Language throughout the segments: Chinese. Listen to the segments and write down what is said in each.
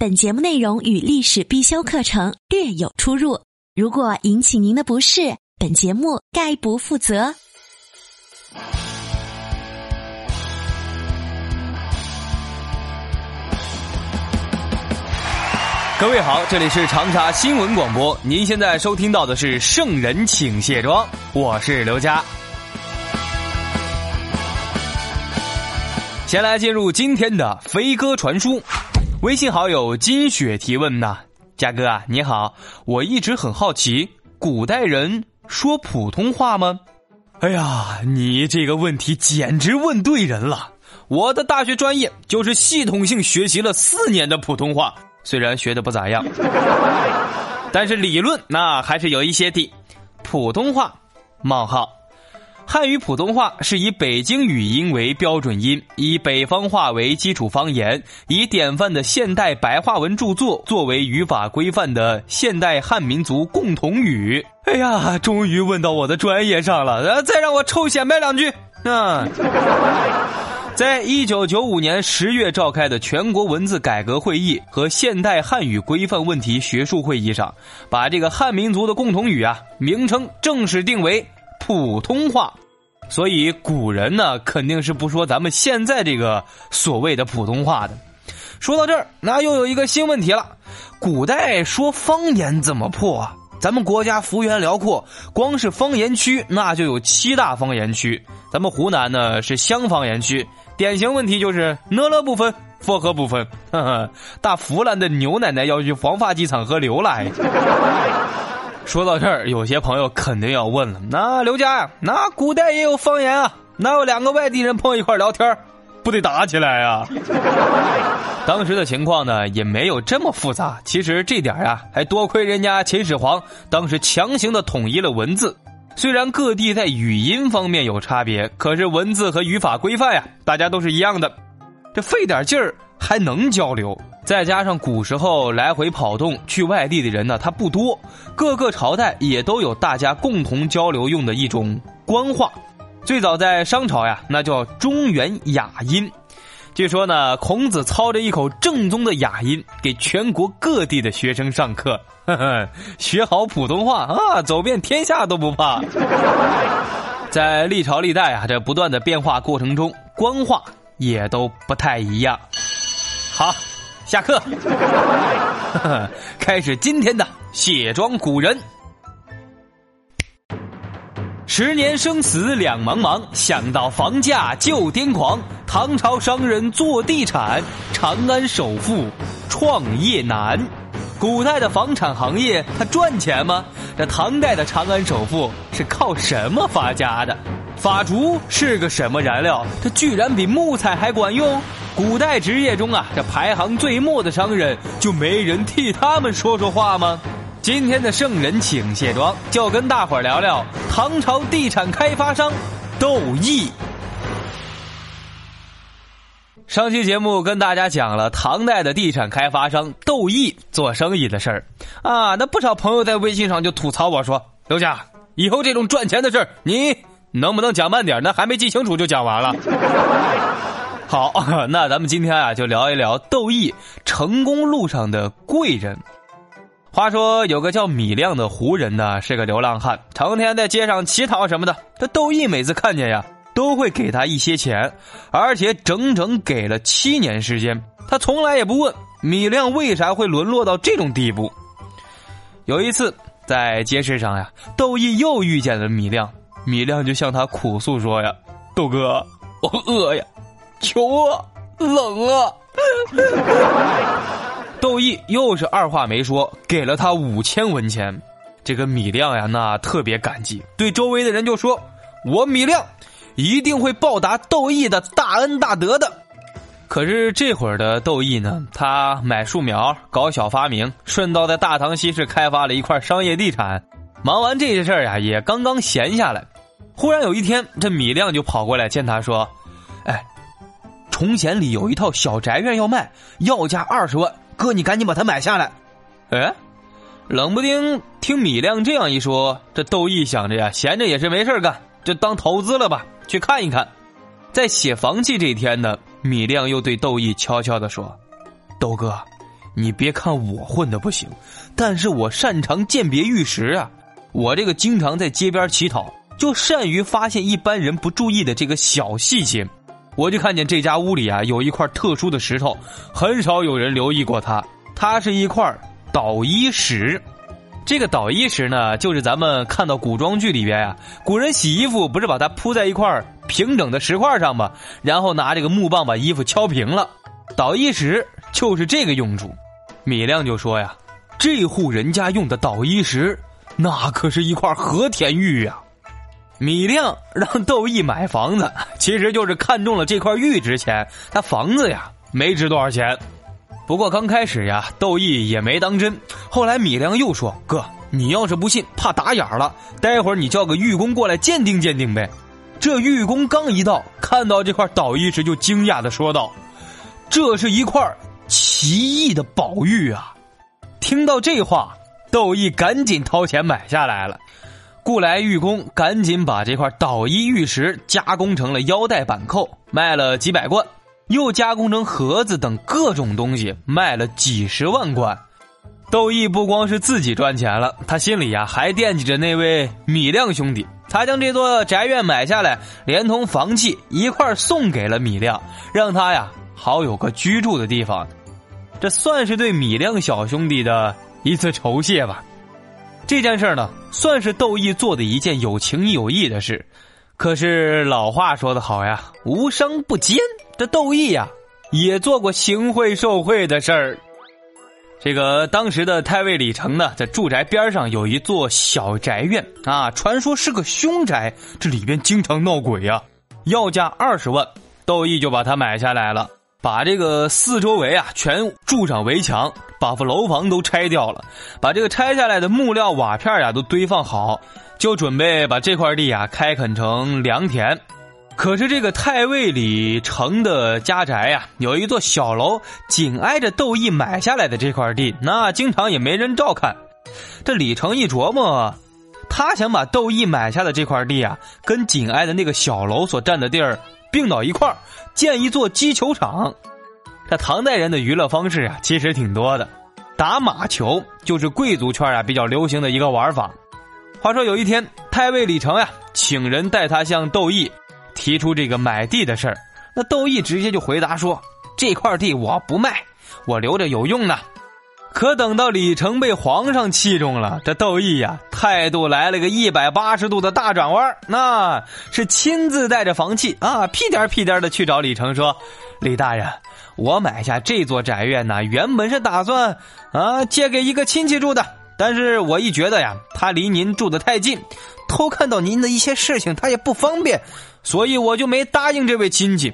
本节目内容与历史必修课程略有出入，如果引起您的不适，本节目概不负责。各位好，这里是长沙新闻广播，您现在收听到的是《圣人请卸妆》，我是刘佳。先来进入今天的飞鸽传书，微信好友金雪提问呐，佳哥啊，你好，我一直很好奇，古代人说普通话吗？哎呀，你这个问题简直问对人了，我的大学专业就是系统性学习了四年的普通话。虽然学的不咋样，但是理论那还是有一些的。普通话，冒号，汉语普通话是以北京语音为标准音，以北方话为基础方言，以典范的现代白话文著作作为语法规范的现代汉民族共同语。哎呀，终于问到我的专业上了，再让我臭显摆两句，嗯。在一九九五年十月召开的全国文字改革会议和现代汉语规范问题学术会议上，把这个汉民族的共同语啊名称正式定为普通话。所以古人呢肯定是不说咱们现在这个所谓的普通话的。说到这儿，那又有一个新问题了：古代说方言怎么破啊？咱们国家幅员辽阔，光是方言区那就有七大方言区。咱们湖南呢是湘方言区。典型问题就是哪了部分，佛河部分。呵呵，大湖南的牛奶奶要去黄发机场喝牛奶。说到这儿，有些朋友肯定要问了：那刘家呀，那古代也有方言啊？哪有两个外地人碰一块聊天，不得打起来啊？当时的情况呢，也没有这么复杂。其实这点啊，还多亏人家秦始皇当时强行的统一了文字。虽然各地在语音方面有差别，可是文字和语法规范呀，大家都是一样的。这费点劲儿还能交流，再加上古时候来回跑动去外地的人呢，他不多，各个朝代也都有大家共同交流用的一种官话。最早在商朝呀，那叫中原雅音。据说呢，孔子操着一口正宗的雅音，给全国各地的学生上课。呵呵，学好普通话啊，走遍天下都不怕。在历朝历代啊，这不断的变化过程中，官话也都不太一样。好，下课，开始今天的卸妆古人。十年生死两茫茫，想到房价就癫狂。唐朝商人做地产，长安首富创业难。古代的房产行业，它赚钱吗？这唐代的长安首富是靠什么发家的？法竹是个什么燃料？它居然比木材还管用？古代职业中啊，这排行最末的商人，就没人替他们说说话吗？今天的圣人请卸妆，就跟大伙儿聊聊唐朝地产开发商窦毅。上期节目跟大家讲了唐代的地产开发商窦毅做生意的事儿，啊，那不少朋友在微信上就吐槽我说：“刘家，以后这种赚钱的事儿，你能不能讲慢点？那还没记清楚就讲完了。”好，那咱们今天啊就聊一聊窦毅成功路上的贵人。话说有个叫米亮的胡人呢，是个流浪汉，成天在街上乞讨什么的。这窦毅每次看见呀。都会给他一些钱，而且整整给了七年时间。他从来也不问米亮为啥会沦落到这种地步。有一次在街市上呀，窦毅又遇见了米亮，米亮就向他苦诉说呀：“豆哥，我饿呀，求啊，冷啊。”窦毅又是二话没说，给了他五千文钱。这个米亮呀，那特别感激，对周围的人就说：“我米亮。”一定会报答窦毅的大恩大德的。可是这会儿的窦毅呢，他买树苗，搞小发明，顺道在大唐西市开发了一块商业地产。忙完这些事儿呀，也刚刚闲下来。忽然有一天，这米亮就跑过来见他说：“哎，崇贤里有一套小宅院要卖，要价二十万，哥你赶紧把它买下来。”哎，冷不丁听米亮这样一说，这窦毅想着呀，闲着也是没事干，就当投资了吧，去看一看。在写房契这一天呢。米亮又对窦毅悄悄的说：“窦哥，你别看我混的不行，但是我擅长鉴别玉石啊！我这个经常在街边乞讨，就善于发现一般人不注意的这个小细节。我就看见这家屋里啊有一块特殊的石头，很少有人留意过它。它是一块捣衣石。这个捣衣石呢，就是咱们看到古装剧里边呀，古人洗衣服不是把它铺在一块。”平整的石块上吗，然后拿这个木棒把衣服敲平了。捣衣石就是这个用处。米亮就说呀：“这户人家用的捣衣石，那可是一块和田玉呀。”米亮让窦毅买房子，其实就是看中了这块玉值钱，他房子呀没值多少钱。不过刚开始呀，窦毅也没当真。后来米亮又说：“哥，你要是不信，怕打眼了，待会儿你叫个玉工过来鉴定鉴定呗。”这玉工刚一到，看到这块倒玉石，就惊讶的说道：“这是一块奇异的宝玉啊！”听到这话，窦毅赶紧掏钱买下来了。雇来玉工，赶紧把这块捣衣玉石加工成了腰带板扣，卖了几百贯；又加工成盒子等各种东西，卖了几十万贯。窦毅不光是自己赚钱了，他心里呀还惦记着那位米亮兄弟。他将这座宅院买下来，连同房契一块送给了米亮，让他呀好有个居住的地方。这算是对米亮小兄弟的一次酬谢吧。这件事呢，算是窦毅做的一件有情有义的事。可是老话说得好呀，无商不奸。这窦毅呀，也做过行贿受贿的事儿。这个当时的太尉李成呢，在住宅边上有一座小宅院啊，传说是个凶宅，这里边经常闹鬼呀，要价二十万，窦毅就把它买下来了，把这个四周围啊全筑上围墙，把楼房都拆掉了，把这个拆下来的木料瓦片呀都堆放好，就准备把这块地啊开垦成良田。可是这个太尉李成的家宅呀，有一座小楼，紧挨着窦毅买下来的这块地，那经常也没人照看。这李成一琢磨，他想把窦毅买下的这块地啊，跟紧挨的那个小楼所占的地儿并到一块儿，建一座击球场。这唐代人的娱乐方式啊，其实挺多的，打马球就是贵族圈啊比较流行的一个玩法。话说有一天，太尉李成呀，请人带他向窦毅。提出这个买地的事儿，那窦毅直接就回答说：“这块地我不卖，我留着有用呢。”可等到李成被皇上器重了，这窦毅呀态度来了个一百八十度的大转弯，那是亲自带着房契啊，屁颠屁颠的去找李成说：“李大人，我买下这座宅院呢，原本是打算啊借给一个亲戚住的，但是我一觉得呀，他离您住的太近，偷看到您的一些事情，他也不方便。”所以我就没答应这位亲戚。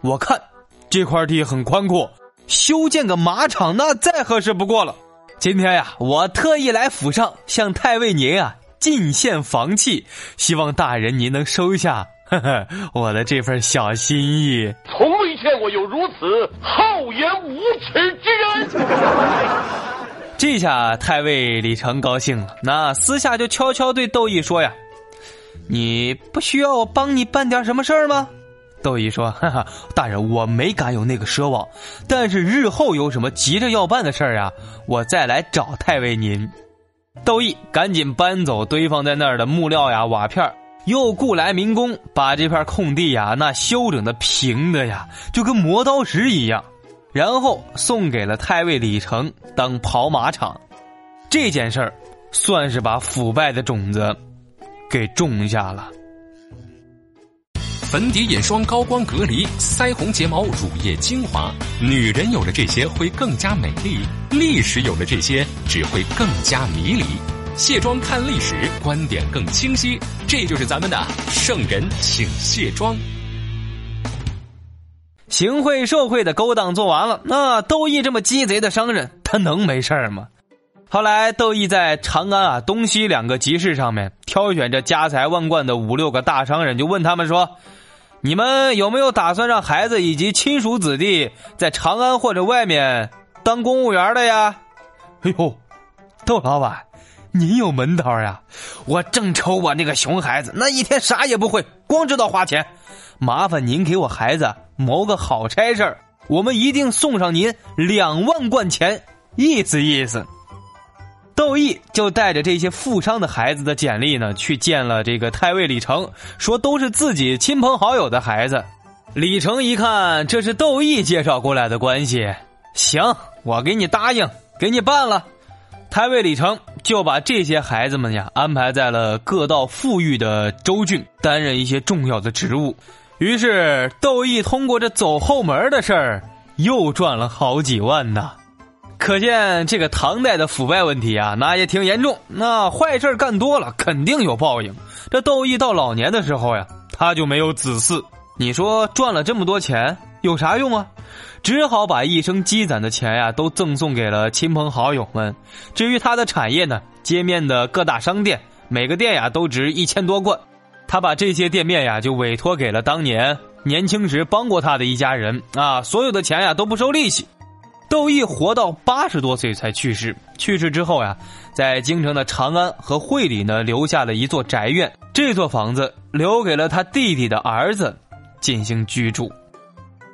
我看这块地很宽阔，修建个马场那再合适不过了。今天呀，我特意来府上向太尉您啊进献房契，希望大人您能收下呵呵 我的这份小心意。从未见过有如此厚颜无耻之人。这下太尉李成高兴了，那私下就悄悄对窦毅说呀。你不需要我帮你办点什么事儿吗？窦毅说：“哈哈，大人，我没敢有那个奢望。但是日后有什么急着要办的事儿啊，我再来找太尉您。”窦毅赶紧搬走堆放在那儿的木料呀、瓦片，又雇来民工把这片空地呀那修整的平的呀，就跟磨刀石一样，然后送给了太尉李成当跑马场。这件事儿算是把腐败的种子。给种下了。粉底、眼霜、高光、隔离、腮红、睫毛、乳液、精华，女人有了这些会更加美丽；历史有了这些只会更加迷离。卸妆看历史，观点更清晰。这就是咱们的圣人，请卸妆。行贿受贿的勾当做完了，那窦毅这么鸡贼的商人，他能没事吗？后来，窦毅在长安啊东西两个集市上面挑选着家财万贯的五六个大商人，就问他们说：“你们有没有打算让孩子以及亲属子弟在长安或者外面当公务员的呀？”哎呦，窦老板，您有门道呀！我正愁我那个熊孩子那一天啥也不会，光知道花钱。麻烦您给我孩子谋个好差事我们一定送上您两万贯钱，意思意思。窦毅就带着这些富商的孩子的简历呢，去见了这个太尉李成，说都是自己亲朋好友的孩子。李成一看这是窦毅介绍过来的关系，行，我给你答应，给你办了。太尉李成就把这些孩子们呀安排在了各道富裕的州郡，担任一些重要的职务。于是窦毅通过这走后门的事儿，又赚了好几万呢。可见这个唐代的腐败问题啊，那也挺严重。那坏事干多了，肯定有报应。这窦毅到老年的时候呀，他就没有子嗣。你说赚了这么多钱有啥用啊？只好把一生积攒的钱呀，都赠送给了亲朋好友们。至于他的产业呢，街面的各大商店，每个店呀都值一千多贯。他把这些店面呀，就委托给了当年年轻时帮过他的一家人啊，所有的钱呀都不收利息。窦毅活到八十多岁才去世。去世之后呀，在京城的长安和会里呢，留下了一座宅院。这座房子留给了他弟弟的儿子进行居住。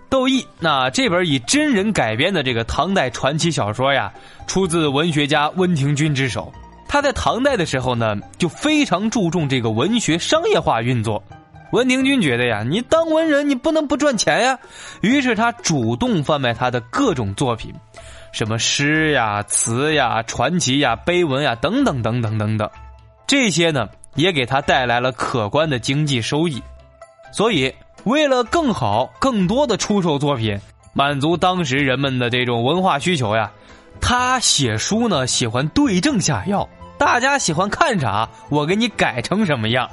窦毅那这本以真人改编的这个唐代传奇小说呀，出自文学家温庭筠之手。他在唐代的时候呢，就非常注重这个文学商业化运作。文庭筠觉得呀，你当文人，你不能不赚钱呀。于是他主动贩卖他的各种作品，什么诗呀、词呀、传奇呀、碑文呀等等等等等等，这些呢也给他带来了可观的经济收益。所以，为了更好、更多的出售作品，满足当时人们的这种文化需求呀，他写书呢喜欢对症下药，大家喜欢看啥，我给你改成什么样。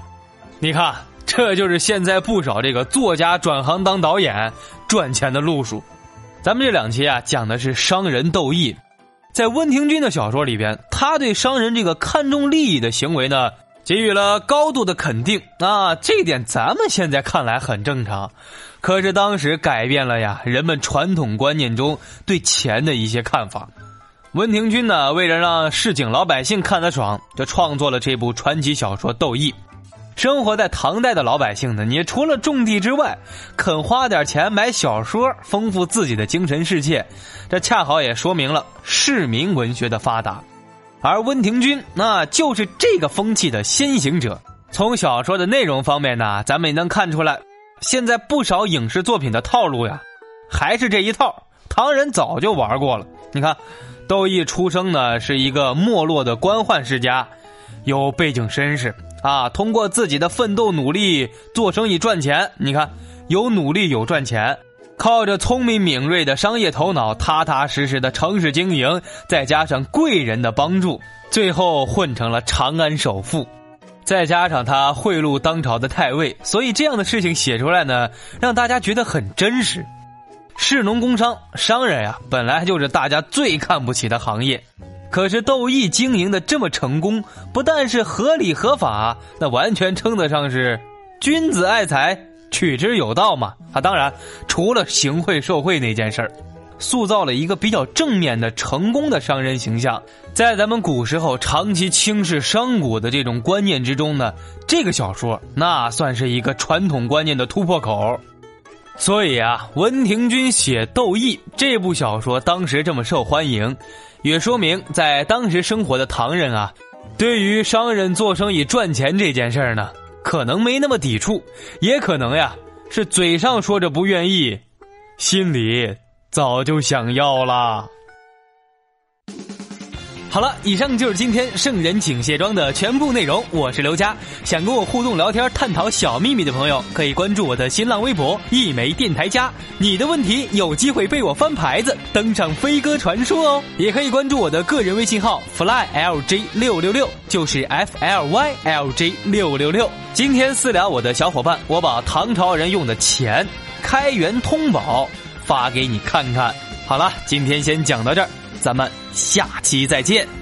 你看。这就是现在不少这个作家转行当导演赚钱的路数。咱们这两期啊讲的是商人窦毅，在温庭筠的小说里边，他对商人这个看重利益的行为呢给予了高度的肯定啊，这点咱们现在看来很正常，可是当时改变了呀人们传统观念中对钱的一些看法。温庭筠呢为了让市井老百姓看得爽，就创作了这部传奇小说《窦毅》。生活在唐代的老百姓呢，你除了种地之外，肯花点钱买小说，丰富自己的精神世界，这恰好也说明了市民文学的发达。而温庭筠那就是这个风气的先行者。从小说的内容方面呢，咱们也能看出来，现在不少影视作品的套路呀，还是这一套。唐人早就玩过了。你看，窦毅出生呢是一个没落的官宦世家，有背景身世。啊，通过自己的奋斗努力做生意赚钱，你看有努力有赚钱，靠着聪明敏锐的商业头脑，踏踏实实的城市经营，再加上贵人的帮助，最后混成了长安首富，再加上他贿赂当朝的太尉，所以这样的事情写出来呢，让大家觉得很真实。士农工商，商人呀，本来就是大家最看不起的行业。可是窦毅经营的这么成功，不但是合理合法，那完全称得上是君子爱财，取之有道嘛。啊，当然，除了行贿受贿那件事儿，塑造了一个比较正面的成功的商人形象。在咱们古时候长期轻视商贾的这种观念之中呢，这个小说那算是一个传统观念的突破口。所以啊，温庭筠写《窦毅》这部小说当时这么受欢迎。也说明，在当时生活的唐人啊，对于商人做生意赚钱这件事儿呢，可能没那么抵触，也可能呀是嘴上说着不愿意，心里早就想要了。好了，以上就是今天圣人请卸妆的全部内容。我是刘佳，想跟我互动聊天、探讨小秘密的朋友，可以关注我的新浪微博“一枚电台家”。你的问题有机会被我翻牌子，登上飞鸽传书哦。也可以关注我的个人微信号 “flylj 六六六”，就是 f l y l j 六六六。今天私聊我的小伙伴，我把唐朝人用的钱。开元通宝发给你看看。好了，今天先讲到这儿，咱们下期再见。